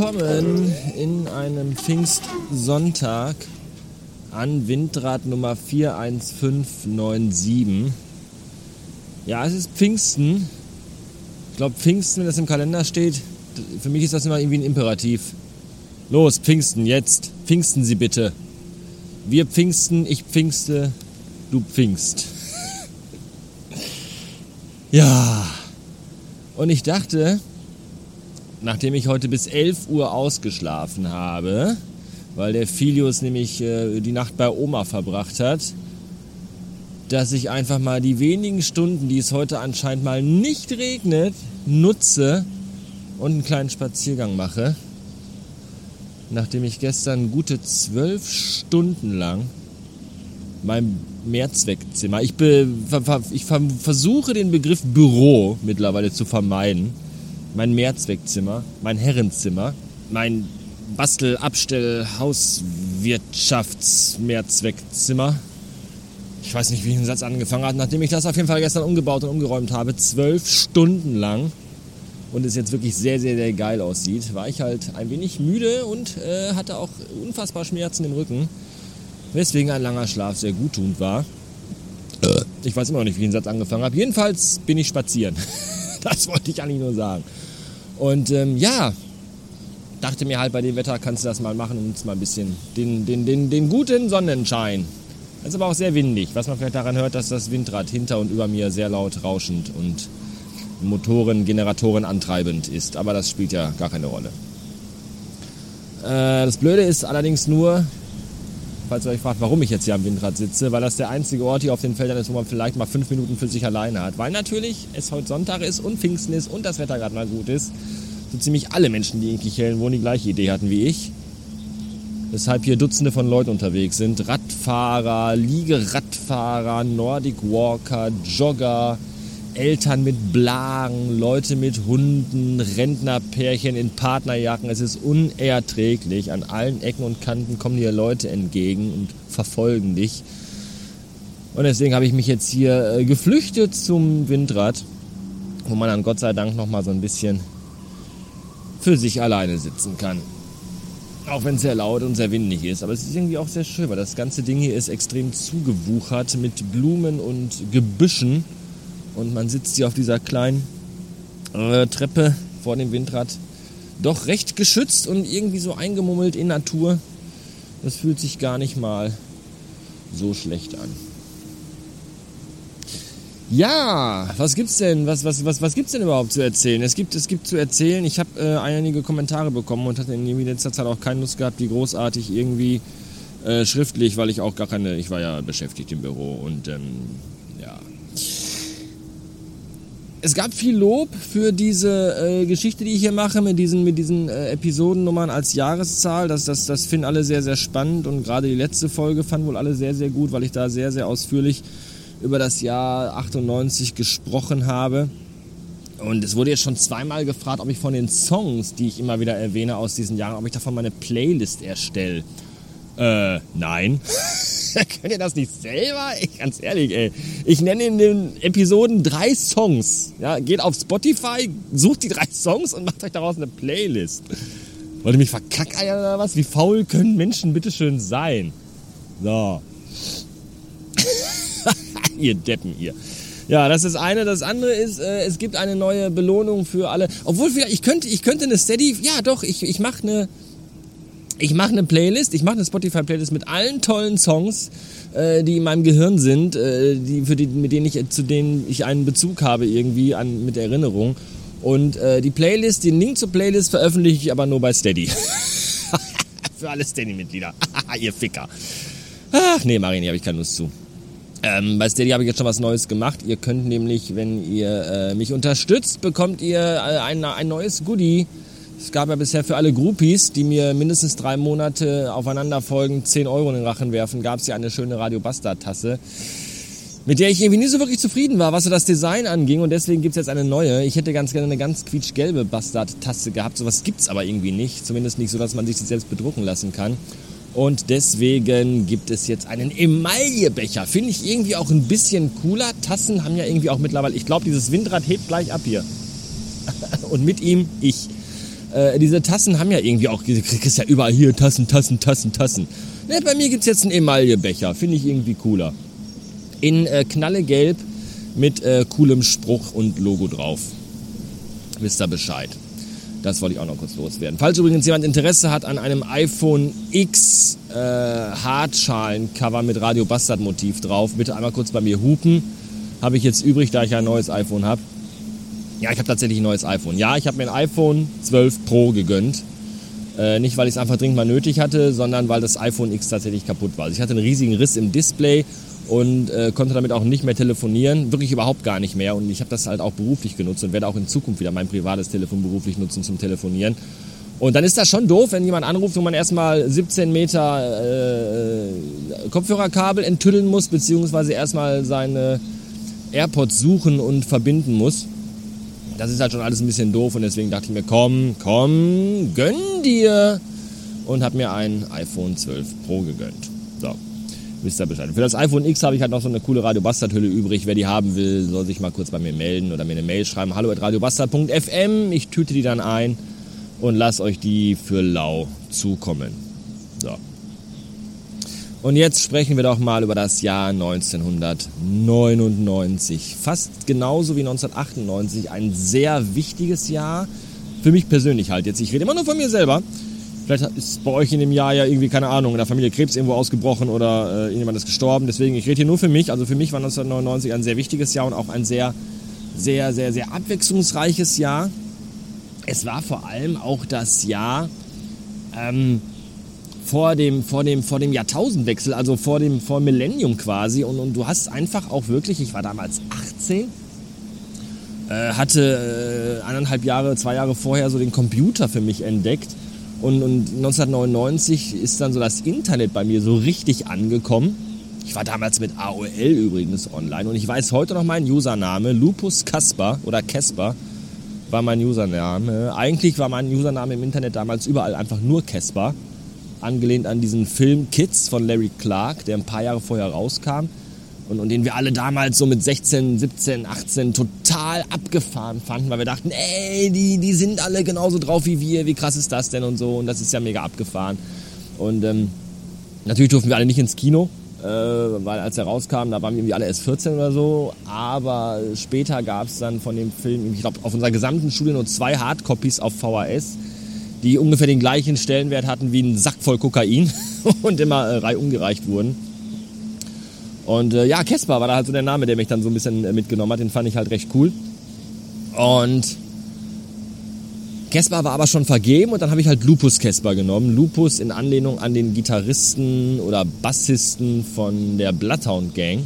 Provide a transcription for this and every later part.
willkommen in einem Pfingstsonntag an Windrad Nummer 41597. Ja, es ist Pfingsten. Ich glaube, Pfingsten, wenn das im Kalender steht, für mich ist das immer irgendwie ein Imperativ. Los, Pfingsten, jetzt. Pfingsten Sie bitte. Wir Pfingsten, ich Pfingste, du Pfingst. ja. Und ich dachte, nachdem ich heute bis 11 Uhr ausgeschlafen habe, weil der Filius nämlich äh, die Nacht bei Oma verbracht hat, dass ich einfach mal die wenigen Stunden, die es heute anscheinend mal nicht regnet, nutze und einen kleinen Spaziergang mache. Nachdem ich gestern gute zwölf Stunden lang mein Mehrzweckzimmer, ich, be, ich versuche den Begriff Büro mittlerweile zu vermeiden, mein Mehrzweckzimmer, mein Herrenzimmer, mein Bastel-, Abstell-, Hauswirtschafts-Mehrzweckzimmer. Ich weiß nicht, wie ein Satz angefangen hat, nachdem ich das auf jeden Fall gestern umgebaut und umgeräumt habe, zwölf Stunden lang und es jetzt wirklich sehr, sehr, sehr geil aussieht, war ich halt ein wenig müde und äh, hatte auch unfassbar Schmerzen im Rücken, weswegen ein langer Schlaf sehr guttunend war. Ich weiß immer noch nicht, wie ich den Satz angefangen habe. Jedenfalls bin ich spazieren. das wollte ich eigentlich nur sagen. Und ähm, ja, dachte mir halt, bei dem Wetter kannst du das mal machen und uns mal ein bisschen den, den, den, den guten Sonnenschein. Es ist aber auch sehr windig, was man vielleicht daran hört, dass das Windrad hinter und über mir sehr laut rauschend und Motoren, Generatoren antreibend ist. Aber das spielt ja gar keine Rolle. Äh, das Blöde ist allerdings nur, falls ihr euch fragt, warum ich jetzt hier am Windrad sitze, weil das der einzige Ort hier auf den Feldern ist, wo man vielleicht mal fünf Minuten für sich alleine hat. Weil natürlich es heute Sonntag ist und Pfingsten ist und das Wetter gerade mal gut ist. So ziemlich alle Menschen, die in Kichellen wohnen, die gleiche Idee hatten wie ich. Weshalb hier Dutzende von Leuten unterwegs sind. Radfahrer, Liegeradfahrer, Nordic Walker, Jogger, Eltern mit Blagen, Leute mit Hunden, Rentnerpärchen in Partnerjacken. Es ist unerträglich. An allen Ecken und Kanten kommen dir Leute entgegen und verfolgen dich. Und deswegen habe ich mich jetzt hier äh, geflüchtet zum Windrad, wo man dann Gott sei Dank nochmal so ein bisschen für sich alleine sitzen kann. Auch wenn es sehr laut und sehr windig ist. Aber es ist irgendwie auch sehr schön, weil das ganze Ding hier ist extrem zugewuchert mit Blumen und Gebüschen und man sitzt hier auf dieser kleinen äh, Treppe vor dem Windrad. Doch recht geschützt und irgendwie so eingemummelt in Natur. Das fühlt sich gar nicht mal so schlecht an. Ja, was gibt's denn? Was, was, was, was gibt's denn überhaupt zu erzählen? Es gibt, es gibt zu erzählen. Ich habe äh, einige Kommentare bekommen und hatte in letzter Zeit auch keine Lust gehabt, die großartig irgendwie äh, schriftlich, weil ich auch gar keine, ich war ja beschäftigt im Büro und ähm, es gab viel Lob für diese äh, Geschichte, die ich hier mache, mit diesen, mit diesen äh, Episodennummern als Jahreszahl. Das, das, das finden alle sehr, sehr spannend und gerade die letzte Folge fanden wohl alle sehr, sehr gut, weil ich da sehr, sehr ausführlich über das Jahr 98 gesprochen habe. Und es wurde jetzt schon zweimal gefragt, ob ich von den Songs, die ich immer wieder erwähne aus diesen Jahren, ob ich davon meine Playlist erstelle. Äh, nein. Könnt ihr das nicht selber? Ich, ganz ehrlich, ey. Ich nenne in den Episoden drei Songs. Ja, geht auf Spotify, sucht die drei Songs und macht euch daraus eine Playlist. Wollt ihr mich verkackeiern oder was? Wie faul können Menschen bitteschön sein? So. ihr Deppen, ihr. Ja, das ist eine. Das andere ist, äh, es gibt eine neue Belohnung für alle. Obwohl, ich könnte, ich könnte eine Steady, ja doch, ich, ich mache eine, ich mache eine Playlist, ich mache eine Spotify-Playlist mit allen tollen Songs, äh, die in meinem Gehirn sind, äh, die, für die, mit denen ich, zu denen ich einen Bezug habe irgendwie an, mit Erinnerung. Und äh, die Playlist, den Link zur Playlist veröffentliche ich aber nur bei Steady. für alle Steady-Mitglieder. Ihr Ficker. Ach nee, Marini, habe ich keine Lust zu. Ähm, bei Steady habe ich jetzt schon was Neues gemacht. Ihr könnt nämlich, wenn ihr äh, mich unterstützt, bekommt ihr äh, ein, ein neues Goodie es gab ja bisher für alle Groupies, die mir mindestens drei Monate aufeinander folgen, 10 Euro in den Rachen werfen, gab es ja eine schöne Radio Bastard Tasse, mit der ich irgendwie nie so wirklich zufrieden war, was so das Design anging. Und deswegen gibt es jetzt eine neue. Ich hätte ganz gerne eine ganz quietschgelbe Bastard-Tasse gehabt. Sowas gibt es aber irgendwie nicht. Zumindest nicht so, dass man sich das selbst bedrucken lassen kann. Und deswegen gibt es jetzt einen Emaillebecher. Finde ich irgendwie auch ein bisschen cooler. Tassen haben ja irgendwie auch mittlerweile, ich glaube, dieses Windrad hebt gleich ab hier. Und mit ihm ich. Äh, diese Tassen haben ja irgendwie auch, du kriegst ja überall hier Tassen, Tassen, Tassen, Tassen. Ne, bei mir gibt es jetzt einen Emaillebecher, finde ich irgendwie cooler. In äh, knallegelb mit äh, coolem Spruch und Logo drauf. Wisst ihr Bescheid. Das wollte ich auch noch kurz loswerden. Falls übrigens jemand Interesse hat an einem iPhone X äh, Hartschalen-Cover mit Radio Bastard Motiv drauf, bitte einmal kurz bei mir hupen. Habe ich jetzt übrig, da ich ein neues iPhone habe. Ja, ich habe tatsächlich ein neues iPhone. Ja, ich habe mir ein iPhone 12 Pro gegönnt. Äh, nicht, weil ich es einfach dringend mal nötig hatte, sondern weil das iPhone X tatsächlich kaputt war. Also ich hatte einen riesigen Riss im Display und äh, konnte damit auch nicht mehr telefonieren, wirklich überhaupt gar nicht mehr. Und ich habe das halt auch beruflich genutzt und werde auch in Zukunft wieder mein privates Telefon beruflich nutzen zum Telefonieren. Und dann ist das schon doof, wenn jemand anruft und man erstmal 17 Meter äh, Kopfhörerkabel enttüddeln muss, beziehungsweise erstmal seine AirPods suchen und verbinden muss. Das ist halt schon alles ein bisschen doof und deswegen dachte ich mir, komm, komm, gönn dir. Und habe mir ein iPhone 12 Pro gegönnt. So, wisst ihr Bescheid. Für das iPhone X habe ich halt noch so eine coole Radio Bastard Hülle übrig. Wer die haben will, soll sich mal kurz bei mir melden oder mir eine Mail schreiben. Hallo at radiobastard.fm. Ich tüte die dann ein und lasse euch die für lau zukommen. So. Und jetzt sprechen wir doch mal über das Jahr 1999. Fast genauso wie 1998. Ein sehr wichtiges Jahr. Für mich persönlich halt jetzt. Ich rede immer nur von mir selber. Vielleicht ist bei euch in dem Jahr ja irgendwie, keine Ahnung, in der Familie Krebs irgendwo ausgebrochen oder äh, irgendjemand ist gestorben. Deswegen, ich rede hier nur für mich. Also für mich war 1999 ein sehr wichtiges Jahr und auch ein sehr, sehr, sehr, sehr abwechslungsreiches Jahr. Es war vor allem auch das Jahr ähm, vor, dem, vor, dem, vor dem Jahrtausendwechsel, also vor dem vor Millennium quasi. Und, und du hast einfach auch wirklich, ich war damals 18, äh, hatte äh, eineinhalb Jahre, zwei Jahre vorher so den Computer für mich entdeckt und, und 1999 ist dann so das Internet bei mir so richtig angekommen. Ich war damals mit AOL übrigens online und ich weiß heute noch meinen Username. Lupus Kasper oder Casper war mein Username. Eigentlich war mein Username im Internet damals überall einfach nur Casper. Angelehnt an diesen Film Kids von Larry Clark, der ein paar Jahre vorher rauskam und, und den wir alle damals so mit 16, 17, 18 total abgefahren fanden, weil wir dachten, ey, die, die sind alle genauso drauf wie wir, wie krass ist das denn und so und das ist ja mega abgefahren. Und ähm, natürlich durften wir alle nicht ins Kino, äh, weil als er rauskam, da waren wir irgendwie alle erst 14 oder so, aber später gab es dann von dem Film, ich glaube, auf unserer gesamten Schule nur zwei Hardcopies auf VHS, die ungefähr den gleichen Stellenwert hatten wie ein Sack voll Kokain und immer äh, reihum gereicht wurden. Und äh, ja, Kesper war da halt so der Name, der mich dann so ein bisschen äh, mitgenommen hat. Den fand ich halt recht cool. Und Kesper war aber schon vergeben und dann habe ich halt Lupus Kesper genommen. Lupus in Anlehnung an den Gitarristen oder Bassisten von der Bloodhound Gang.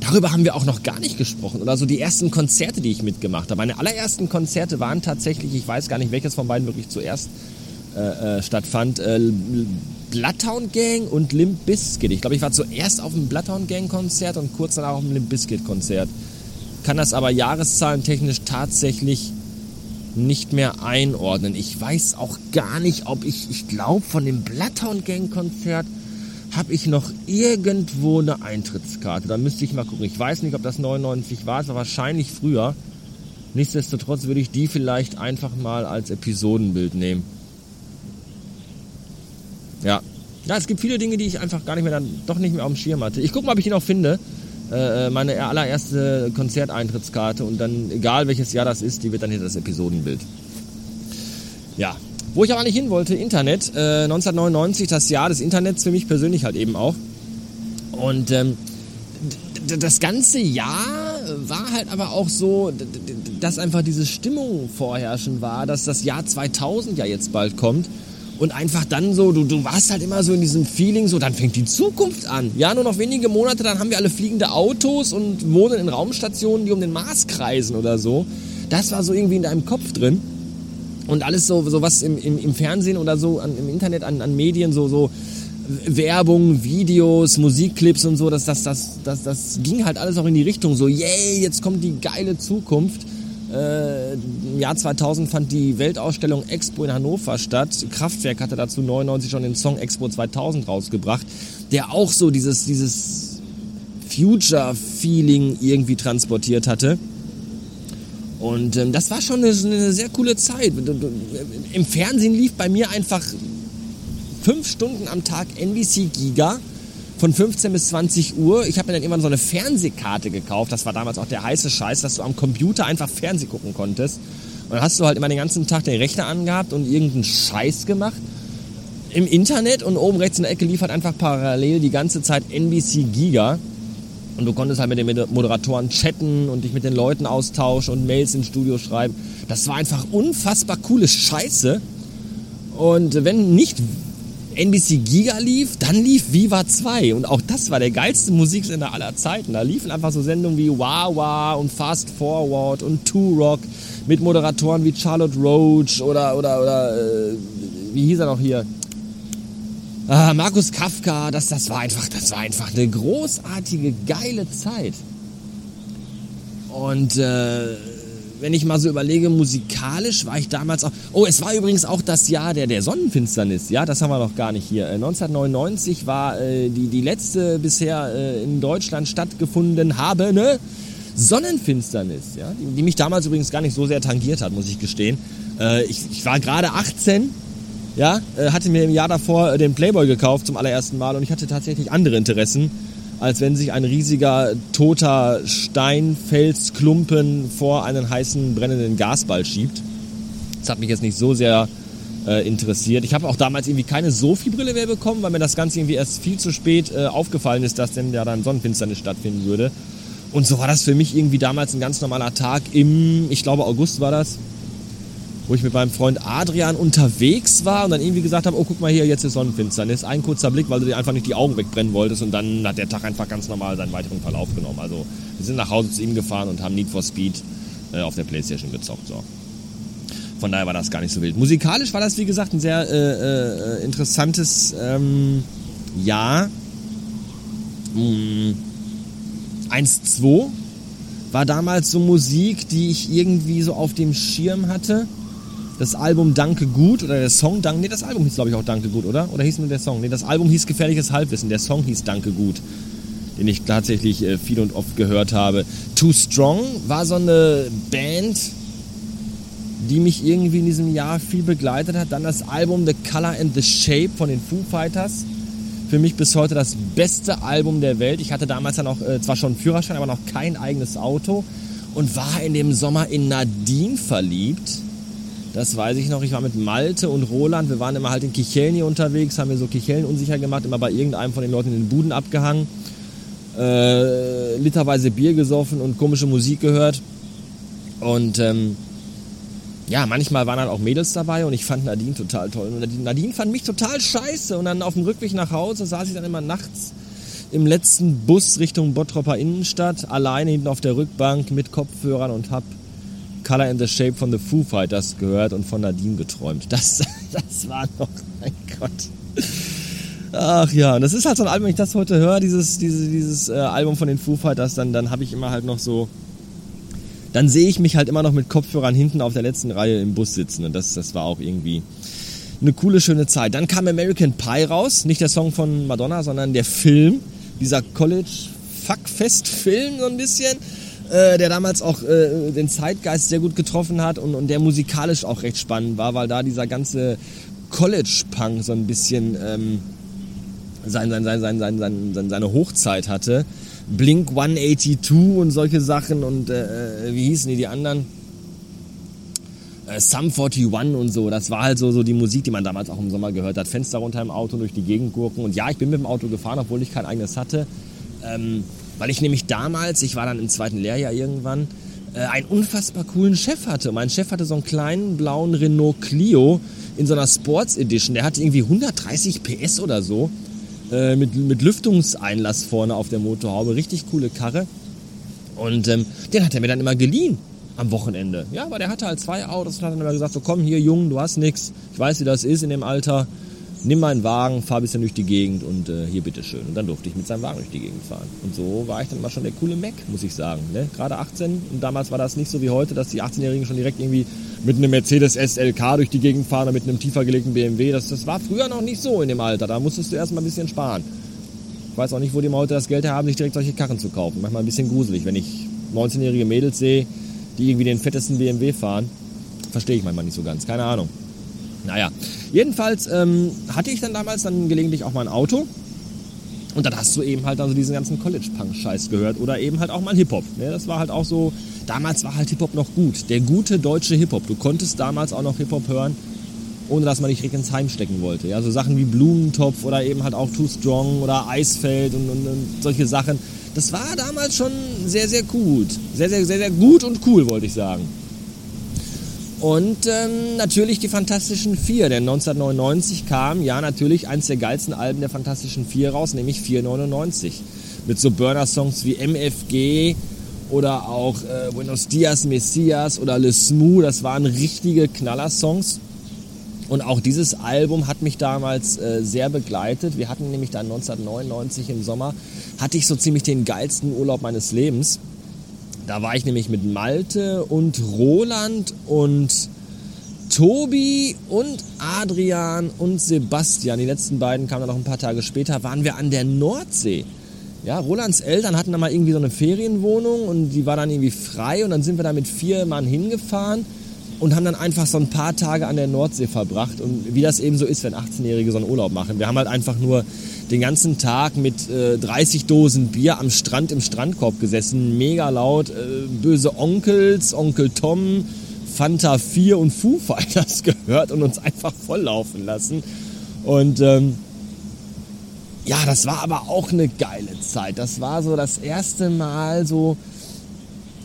Darüber haben wir auch noch gar nicht gesprochen. Oder so die ersten Konzerte, die ich mitgemacht habe. Meine allerersten Konzerte waren tatsächlich, ich weiß gar nicht, welches von beiden wirklich zuerst äh, äh, stattfand, äh, Bloodhound Gang und Limp Bizkit. Ich glaube, ich war zuerst auf dem Bloodhound Gang Konzert und kurz danach auf dem Limp Bizkit Konzert. Kann das aber jahreszahlentechnisch tatsächlich nicht mehr einordnen. Ich weiß auch gar nicht, ob ich, ich glaube, von dem Bloodhound Gang Konzert habe ich noch irgendwo eine Eintrittskarte. Da müsste ich mal gucken. Ich weiß nicht, ob das 99 war, es war wahrscheinlich früher. Nichtsdestotrotz würde ich die vielleicht einfach mal als Episodenbild nehmen. Ja. Ja, es gibt viele Dinge, die ich einfach gar nicht mehr dann doch nicht mehr auf dem Schirm hatte. Ich gucke mal, ob ich ihn noch finde. Äh, äh, meine allererste Konzerteintrittskarte und dann, egal welches Jahr das ist, die wird dann hier das Episodenbild. Ja. Wo ich aber nicht hin wollte, Internet. Äh, 1999, das Jahr des Internets für mich persönlich halt eben auch. Und ähm, das ganze Jahr war halt aber auch so, dass einfach diese Stimmung vorherrschend war, dass das Jahr 2000 ja jetzt bald kommt und einfach dann so, du, du warst halt immer so in diesem Feeling, so dann fängt die Zukunft an. Ja, nur noch wenige Monate, dann haben wir alle fliegende Autos und wohnen in Raumstationen, die um den Mars kreisen oder so. Das war so irgendwie in deinem Kopf drin. Und alles so, so was im, im, im Fernsehen oder so, an, im Internet, an, an Medien, so, so Werbung, Videos, Musikclips und so, das, das, das, das, das ging halt alles auch in die Richtung, so, yay, jetzt kommt die geile Zukunft. Äh, Im Jahr 2000 fand die Weltausstellung Expo in Hannover statt. Kraftwerk hatte dazu 99 schon den Song Expo 2000 rausgebracht, der auch so dieses, dieses Future-Feeling irgendwie transportiert hatte. Und ähm, das war schon eine, eine, sehr coole Zeit. Im Fernsehen lief bei mir einfach fünf Stunden am Tag NBC Giga von 15 bis 20 Uhr. Ich habe mir dann irgendwann so eine Fernsehkarte gekauft. Das war damals auch der heiße Scheiß, dass du am Computer einfach Fernseh gucken konntest. Und dann hast du halt immer den ganzen Tag den Rechner angehabt und irgendeinen Scheiß gemacht im Internet und oben rechts in der Ecke lief halt einfach parallel die ganze Zeit NBC Giga. Und du konntest halt mit den Moderatoren chatten und dich mit den Leuten austauschen und Mails ins Studio schreiben. Das war einfach unfassbar coole Scheiße. Und wenn nicht NBC Giga lief, dann lief Viva 2. Und auch das war der geilste Musiksender aller Zeiten. Da liefen einfach so Sendungen wie Wawa und Fast Forward und Two Rock mit Moderatoren wie Charlotte Roach oder, oder, oder, äh, wie hieß er noch hier? Ah, Markus Kafka, das, das, war einfach, das war einfach eine großartige, geile Zeit. Und äh, wenn ich mal so überlege, musikalisch war ich damals auch. Oh, es war übrigens auch das Jahr der, der Sonnenfinsternis. Ja, das haben wir noch gar nicht hier. 1999 äh, war äh, die, die letzte bisher äh, in Deutschland stattgefunden habende Sonnenfinsternis. Ja, die, die, mich damals übrigens gar nicht so sehr tangiert hat, muss ich gestehen. Äh, ich, ich war gerade 18 ja, äh, hatte mir im Jahr davor äh, den Playboy gekauft zum allerersten Mal und ich hatte tatsächlich andere Interessen, als wenn sich ein riesiger toter Steinfelsklumpen vor einen heißen brennenden Gasball schiebt. Das hat mich jetzt nicht so sehr äh, interessiert. Ich habe auch damals irgendwie keine Sophie-Brille mehr bekommen, weil mir das Ganze irgendwie erst viel zu spät äh, aufgefallen ist, dass denn ja dann Sonnenfinsternis stattfinden würde. Und so war das für mich irgendwie damals ein ganz normaler Tag im, ich glaube August war das, wo ich mit meinem Freund Adrian unterwegs war und dann irgendwie gesagt habe, oh guck mal hier, jetzt ist Sonnenfinsternis. Ein kurzer Blick, weil du dir einfach nicht die Augen wegbrennen wolltest und dann hat der Tag einfach ganz normal seinen weiteren Verlauf genommen. Also wir sind nach Hause zu ihm gefahren und haben Need for Speed äh, auf der Playstation gezockt. So. Von daher war das gar nicht so wild. Musikalisch war das, wie gesagt, ein sehr äh, äh, interessantes ähm, Jahr. Hm. 1-2 war damals so Musik, die ich irgendwie so auf dem Schirm hatte das Album Danke Gut oder der Song Danke, nee, das Album hieß glaube ich auch Danke Gut, oder? Oder hieß nur der Song? Nee, das Album hieß Gefährliches Halbwissen, der Song hieß Danke Gut, den ich tatsächlich äh, viel und oft gehört habe. Too Strong war so eine Band, die mich irgendwie in diesem Jahr viel begleitet hat. Dann das Album The Color and the Shape von den Foo Fighters. Für mich bis heute das beste Album der Welt. Ich hatte damals ja noch äh, zwar schon einen Führerschein, aber noch kein eigenes Auto und war in dem Sommer in Nadine verliebt das weiß ich noch. Ich war mit Malte und Roland. Wir waren immer halt in Kichelni unterwegs, haben mir so Kichellen unsicher gemacht, immer bei irgendeinem von den Leuten in den Buden abgehangen, äh, literweise Bier gesoffen und komische Musik gehört. Und ähm, ja, manchmal waren halt auch Mädels dabei und ich fand Nadine total toll. Und Nadine fand mich total scheiße. Und dann auf dem Rückweg nach Hause saß ich dann immer nachts im letzten Bus Richtung Bottropper Innenstadt, alleine hinten auf der Rückbank mit Kopfhörern und hab Color in the Shape von The Foo Fighters gehört und von Nadine geträumt. Das, das war noch, mein Gott. Ach ja, und das ist halt so ein Album, wenn ich das heute höre, dieses, dieses, dieses äh, Album von den Foo Fighters, dann, dann habe ich immer halt noch so, dann sehe ich mich halt immer noch mit Kopfhörern hinten auf der letzten Reihe im Bus sitzen und das, das war auch irgendwie eine coole, schöne Zeit. Dann kam American Pie raus, nicht der Song von Madonna, sondern der Film, dieser College-Fuckfest-Film so ein bisschen äh, der damals auch äh, den Zeitgeist sehr gut getroffen hat und, und der musikalisch auch recht spannend war, weil da dieser ganze College-Punk so ein bisschen ähm, sein, sein, sein, sein, sein, sein, seine Hochzeit hatte. Blink 182 und solche Sachen und äh, äh, wie hießen die, die anderen? Äh, Sum 41 und so. Das war halt so, so die Musik, die man damals auch im Sommer gehört hat. Fenster runter im Auto, durch die Gegend gurken. Und ja, ich bin mit dem Auto gefahren, obwohl ich kein eigenes hatte. Ähm, weil ich nämlich damals, ich war dann im zweiten Lehrjahr irgendwann, äh, einen unfassbar coolen Chef hatte. Mein Chef hatte so einen kleinen blauen Renault Clio in so einer Sports Edition. Der hatte irgendwie 130 PS oder so. Äh, mit, mit Lüftungseinlass vorne auf der Motorhaube. Richtig coole Karre. Und ähm, den hat er mir dann immer geliehen am Wochenende. Ja, aber der hatte halt zwei Autos und hat dann immer gesagt, so komm hier Jungen, du hast nichts. Ich weiß, wie das ist in dem Alter nimm meinen Wagen, fahr ein bisschen durch die Gegend und äh, hier bitteschön. Und dann durfte ich mit seinem Wagen durch die Gegend fahren. Und so war ich dann mal schon der coole Mac, muss ich sagen. Ne? Gerade 18 und damals war das nicht so wie heute, dass die 18-Jährigen schon direkt irgendwie mit einem Mercedes SLK durch die Gegend fahren oder mit einem tiefer gelegten BMW. Das, das war früher noch nicht so in dem Alter. Da musstest du erstmal ein bisschen sparen. Ich weiß auch nicht, wo die mal heute das Geld haben, sich direkt solche Karren zu kaufen. Manchmal ein bisschen gruselig, wenn ich 19-jährige Mädels sehe, die irgendwie den fettesten BMW fahren. Verstehe ich manchmal nicht so ganz, keine Ahnung. Naja, jedenfalls ähm, hatte ich dann damals dann gelegentlich auch mal ein Auto. Und dann hast du eben halt also diesen ganzen College-Punk-Scheiß gehört oder eben halt auch mal Hip-Hop. Ne? Das war halt auch so, damals war halt Hip-Hop noch gut. Der gute deutsche Hip-Hop. Du konntest damals auch noch Hip-Hop hören, ohne dass man dich direkt ins Heim stecken wollte. Ja? So Sachen wie Blumentopf oder eben halt auch Too Strong oder Eisfeld und, und, und solche Sachen. Das war damals schon sehr, sehr gut. Sehr, sehr, sehr, sehr gut und cool, wollte ich sagen. Und ähm, natürlich die Fantastischen Vier, denn 1999 kam ja natürlich eins der geilsten Alben der Fantastischen Vier raus, nämlich 499. Mit so Burner-Songs wie MFG oder auch äh, Buenos Dias Messias oder Le Smooth, das waren richtige Knaller-Songs. Und auch dieses Album hat mich damals äh, sehr begleitet. Wir hatten nämlich dann 1999 im Sommer, hatte ich so ziemlich den geilsten Urlaub meines Lebens. Da war ich nämlich mit Malte und Roland und Tobi und Adrian und Sebastian, die letzten beiden kamen dann noch ein paar Tage später, waren wir an der Nordsee. Ja, Rolands Eltern hatten da mal irgendwie so eine Ferienwohnung und die war dann irgendwie frei und dann sind wir da mit vier Mann hingefahren und haben dann einfach so ein paar Tage an der Nordsee verbracht und wie das eben so ist, wenn 18-Jährige so einen Urlaub machen. Wir haben halt einfach nur den ganzen Tag mit äh, 30 Dosen Bier am Strand im Strandkorb gesessen, mega laut, äh, böse Onkels, Onkel Tom, Fanta 4 und Foo Fighters gehört und uns einfach volllaufen lassen. Und ähm, ja, das war aber auch eine geile Zeit. Das war so das erste Mal so,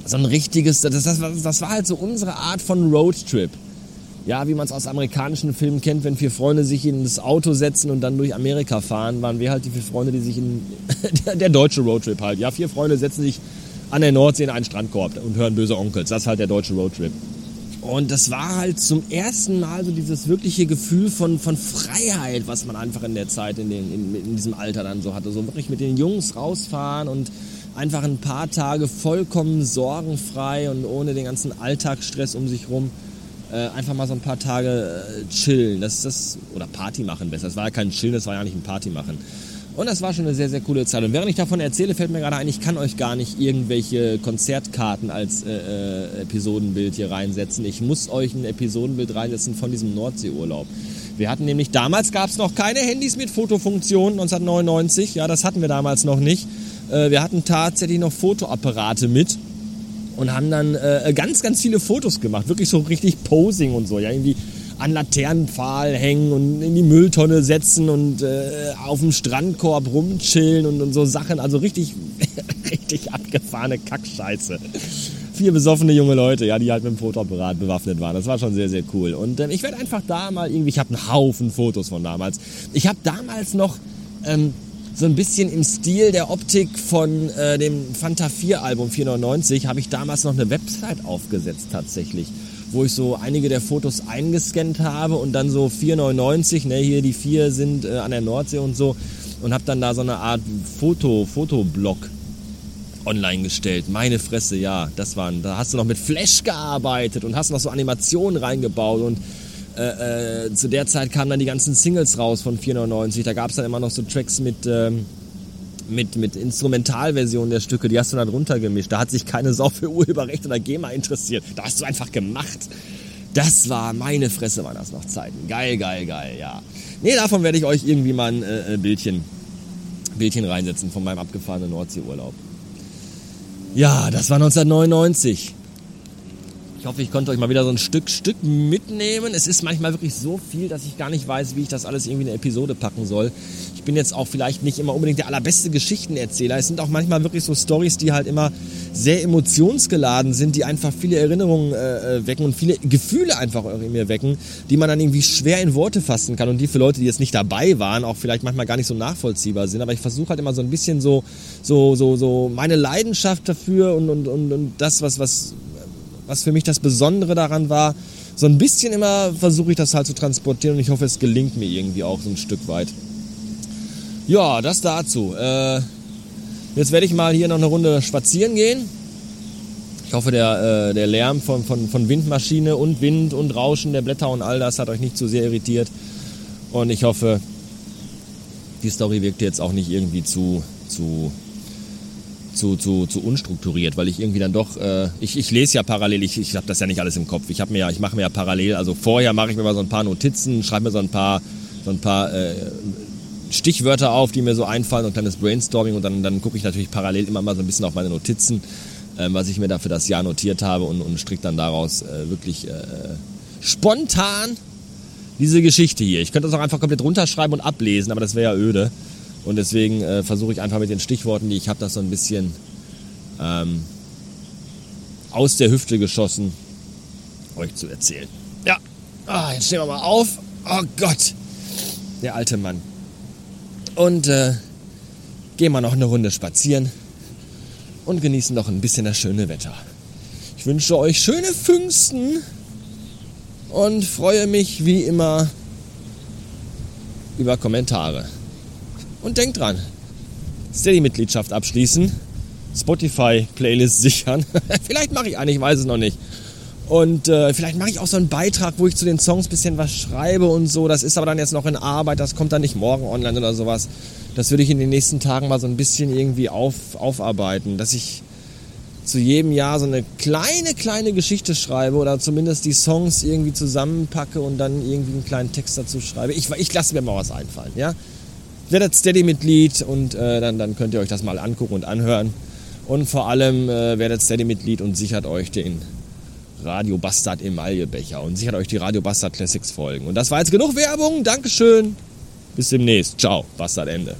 so ein richtiges, das, das, das war halt so unsere Art von Roadtrip ja, wie man es aus amerikanischen Filmen kennt, wenn vier Freunde sich in das Auto setzen und dann durch Amerika fahren, waren wir halt die vier Freunde, die sich in der, der deutsche Roadtrip halt. Ja, vier Freunde setzen sich an der Nordsee in einen Strandkorb und hören böse Onkels. Das ist halt der deutsche Roadtrip. Und das war halt zum ersten Mal so dieses wirkliche Gefühl von, von Freiheit, was man einfach in der Zeit, in, den, in, in diesem Alter dann so hatte. So wirklich mit den Jungs rausfahren und einfach ein paar Tage vollkommen sorgenfrei und ohne den ganzen Alltagsstress um sich rum äh, einfach mal so ein paar Tage äh, chillen. Das, das, oder Party machen besser. Das war ja kein Chillen, das war ja nicht ein Party machen. Und das war schon eine sehr, sehr coole Zeit. Und während ich davon erzähle, fällt mir gerade ein, ich kann euch gar nicht irgendwelche Konzertkarten als äh, äh, Episodenbild hier reinsetzen. Ich muss euch ein Episodenbild reinsetzen von diesem Nordseeurlaub. Wir hatten nämlich, damals gab es noch keine Handys mit Fotofunktion, 1999. Ja, das hatten wir damals noch nicht. Äh, wir hatten tatsächlich noch Fotoapparate mit und haben dann äh, ganz, ganz viele Fotos gemacht. Wirklich so richtig Posing und so. Ja, irgendwie an Laternenpfahl hängen und in die Mülltonne setzen und äh, auf dem Strandkorb rumchillen und, und so Sachen. Also richtig, richtig abgefahrene Kackscheiße. Vier besoffene junge Leute, ja, die halt mit dem Fotoapparat bewaffnet waren. Das war schon sehr, sehr cool. Und ähm, ich werde einfach da mal irgendwie, ich habe einen Haufen Fotos von damals. Ich habe damals noch ähm, so ein bisschen im Stil der Optik von äh, dem Fanta 4 Album 499 habe ich damals noch eine Website aufgesetzt tatsächlich, wo ich so einige der Fotos eingescannt habe und dann so 499, ne, hier die vier sind äh, an der Nordsee und so und habe dann da so eine Art Foto Fotoblog online gestellt. Meine Fresse, ja, das waren, da hast du noch mit Flash gearbeitet und hast noch so Animationen reingebaut und äh, äh, zu der Zeit kamen dann die ganzen Singles raus von 499. Da gab es dann immer noch so Tracks mit, ähm, mit, mit Instrumentalversionen der Stücke, die hast du dann runtergemischt. Da hat sich keine Sau für Urheberrecht oder GEMA interessiert. Da hast du einfach gemacht. Das war meine Fresse, waren das noch Zeiten. Geil, geil, geil, ja. Nee, davon werde ich euch irgendwie mal ein äh, äh Bildchen, Bildchen reinsetzen von meinem abgefahrenen Nordseeurlaub. Ja, das war 1999. Ich hoffe, ich konnte euch mal wieder so ein Stück Stück mitnehmen. Es ist manchmal wirklich so viel, dass ich gar nicht weiß, wie ich das alles irgendwie in eine Episode packen soll. Ich bin jetzt auch vielleicht nicht immer unbedingt der allerbeste Geschichtenerzähler. Es sind auch manchmal wirklich so Stories, die halt immer sehr emotionsgeladen sind, die einfach viele Erinnerungen äh, äh, wecken und viele Gefühle einfach in mir wecken, die man dann irgendwie schwer in Worte fassen kann und die für Leute, die jetzt nicht dabei waren, auch vielleicht manchmal gar nicht so nachvollziehbar sind. Aber ich versuche halt immer so ein bisschen so, so, so, so meine Leidenschaft dafür und, und, und, und das, was, was was für mich das Besondere daran war, so ein bisschen immer versuche ich das halt zu transportieren und ich hoffe, es gelingt mir irgendwie auch so ein Stück weit. Ja, das dazu. Äh, jetzt werde ich mal hier noch eine Runde spazieren gehen. Ich hoffe, der, äh, der Lärm von, von, von Windmaschine und Wind und Rauschen der Blätter und all das hat euch nicht zu sehr irritiert. Und ich hoffe, die Story wirkt jetzt auch nicht irgendwie zu, zu zu, zu, zu unstrukturiert, weil ich irgendwie dann doch, äh, ich, ich lese ja parallel, ich, ich habe das ja nicht alles im Kopf. Ich habe mir ja, ich mache mir ja parallel, also vorher mache ich mir mal so ein paar Notizen, schreibe mir so ein paar, so ein paar äh, Stichwörter auf, die mir so einfallen, so ein kleines Brainstorming und dann, dann gucke ich natürlich parallel immer mal so ein bisschen auf meine Notizen, äh, was ich mir da für das Jahr notiert habe und, und strick dann daraus äh, wirklich äh, spontan diese Geschichte hier. Ich könnte das auch einfach komplett runterschreiben und ablesen, aber das wäre ja öde. Und deswegen äh, versuche ich einfach mit den Stichworten, die ich habe, das so ein bisschen ähm, aus der Hüfte geschossen euch zu erzählen. Ja, ah, jetzt stehen wir mal auf. Oh Gott, der alte Mann. Und äh, gehen wir noch eine Runde spazieren und genießen noch ein bisschen das schöne Wetter. Ich wünsche euch schöne Pfingsten und freue mich wie immer über Kommentare. Und denkt dran, Steady-Mitgliedschaft abschließen, Spotify-Playlist sichern. vielleicht mache ich eine, ich weiß es noch nicht. Und äh, vielleicht mache ich auch so einen Beitrag, wo ich zu den Songs ein bisschen was schreibe und so. Das ist aber dann jetzt noch in Arbeit, das kommt dann nicht morgen online oder sowas. Das würde ich in den nächsten Tagen mal so ein bisschen irgendwie auf, aufarbeiten, dass ich zu jedem Jahr so eine kleine, kleine Geschichte schreibe oder zumindest die Songs irgendwie zusammenpacke und dann irgendwie einen kleinen Text dazu schreibe. Ich, ich lasse mir mal was einfallen, ja. Werdet Steady-Mitglied und äh, dann, dann könnt ihr euch das mal angucken und anhören. Und vor allem äh, werdet Steady-Mitglied und sichert euch den Radio Bastard Emaillebecher und sichert euch die Radio Bastard Classics Folgen. Und das war jetzt genug Werbung. Dankeschön. Bis demnächst. Ciao. Bastard Ende.